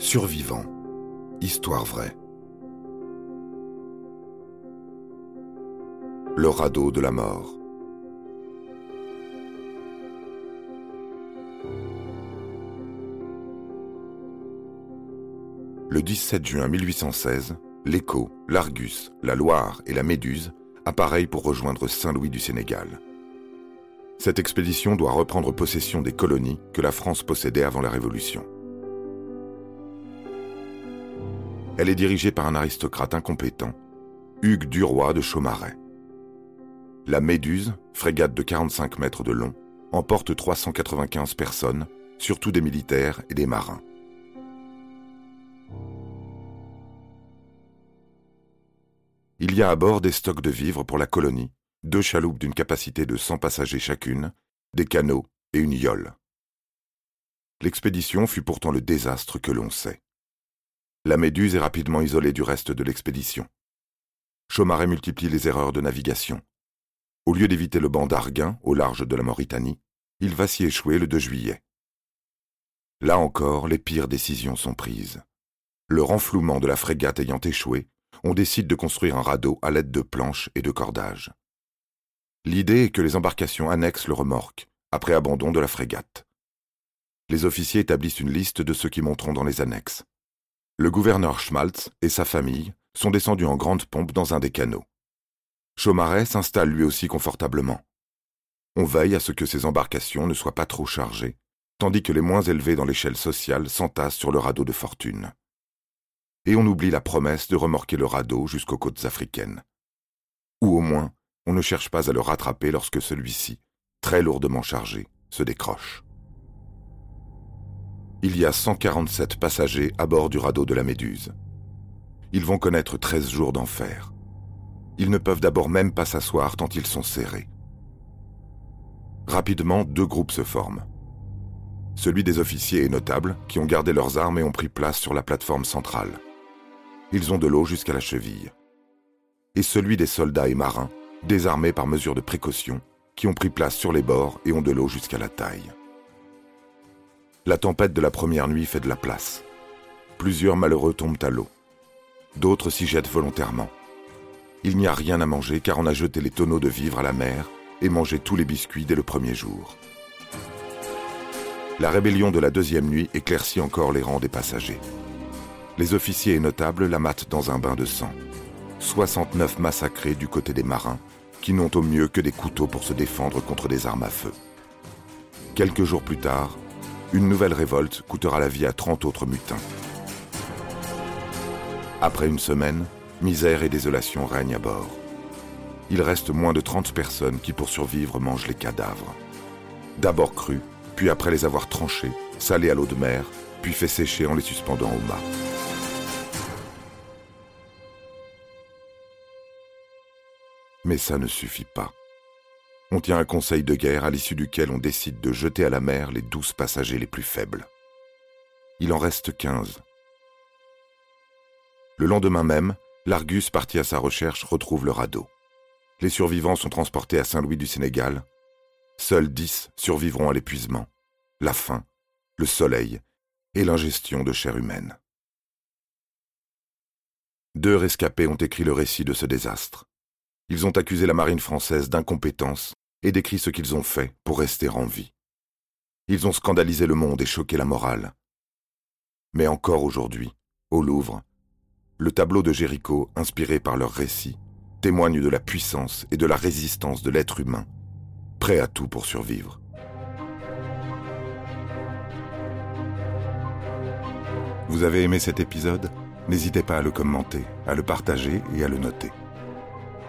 Survivants. Histoire vraie. Le radeau de la mort. Le 17 juin 1816, l'Écho, l'Argus, la Loire et la Méduse appareillent pour rejoindre Saint-Louis du Sénégal. Cette expédition doit reprendre possession des colonies que la France possédait avant la Révolution. Elle est dirigée par un aristocrate incompétent, Hugues Duroy de Chaumaret. La Méduse, frégate de 45 mètres de long, emporte 395 personnes, surtout des militaires et des marins. Il y a à bord des stocks de vivres pour la colonie, deux chaloupes d'une capacité de 100 passagers chacune, des canots et une yole. L'expédition fut pourtant le désastre que l'on sait. La Méduse est rapidement isolée du reste de l'expédition. Chaumaret multiplie les erreurs de navigation. Au lieu d'éviter le banc d'Arguin, au large de la Mauritanie, il va s'y échouer le 2 juillet. Là encore, les pires décisions sont prises. Le renflouement de la frégate ayant échoué, on décide de construire un radeau à l'aide de planches et de cordages. L'idée est que les embarcations annexent le remorque, après abandon de la frégate. Les officiers établissent une liste de ceux qui monteront dans les annexes. Le gouverneur Schmaltz et sa famille sont descendus en grande pompe dans un des canaux. Chaumaret s'installe lui aussi confortablement. On veille à ce que ces embarcations ne soient pas trop chargées, tandis que les moins élevés dans l'échelle sociale s'entassent sur le radeau de fortune. Et on oublie la promesse de remorquer le radeau jusqu'aux côtes africaines. Ou au moins, on ne cherche pas à le rattraper lorsque celui-ci, très lourdement chargé, se décroche il y a 147 passagers à bord du radeau de la Méduse. Ils vont connaître 13 jours d'enfer. Ils ne peuvent d'abord même pas s'asseoir tant ils sont serrés. Rapidement, deux groupes se forment. Celui des officiers et notables qui ont gardé leurs armes et ont pris place sur la plateforme centrale. Ils ont de l'eau jusqu'à la cheville. Et celui des soldats et marins, désarmés par mesure de précaution, qui ont pris place sur les bords et ont de l'eau jusqu'à la taille. La tempête de la première nuit fait de la place. Plusieurs malheureux tombent à l'eau. D'autres s'y jettent volontairement. Il n'y a rien à manger car on a jeté les tonneaux de vivres à la mer et mangé tous les biscuits dès le premier jour. La rébellion de la deuxième nuit éclaircit encore les rangs des passagers. Les officiers et notables la matent dans un bain de sang. 69 massacrés du côté des marins, qui n'ont au mieux que des couteaux pour se défendre contre des armes à feu. Quelques jours plus tard, une nouvelle révolte coûtera la vie à 30 autres mutins. Après une semaine, misère et désolation règnent à bord. Il reste moins de 30 personnes qui, pour survivre, mangent les cadavres. D'abord crus, puis après les avoir tranchés, salés à l'eau de mer, puis fait sécher en les suspendant au mât. Mais ça ne suffit pas. On tient un conseil de guerre à l'issue duquel on décide de jeter à la mer les douze passagers les plus faibles. Il en reste quinze. Le lendemain même, l'Argus parti à sa recherche retrouve le radeau. Les survivants sont transportés à Saint-Louis du Sénégal. Seuls dix survivront à l'épuisement, la faim, le soleil et l'ingestion de chair humaine. Deux rescapés ont écrit le récit de ce désastre. Ils ont accusé la marine française d'incompétence et décrit ce qu'ils ont fait pour rester en vie. Ils ont scandalisé le monde et choqué la morale. Mais encore aujourd'hui, au Louvre, le tableau de Jéricho, inspiré par leur récit, témoigne de la puissance et de la résistance de l'être humain, prêt à tout pour survivre. Vous avez aimé cet épisode? N'hésitez pas à le commenter, à le partager et à le noter.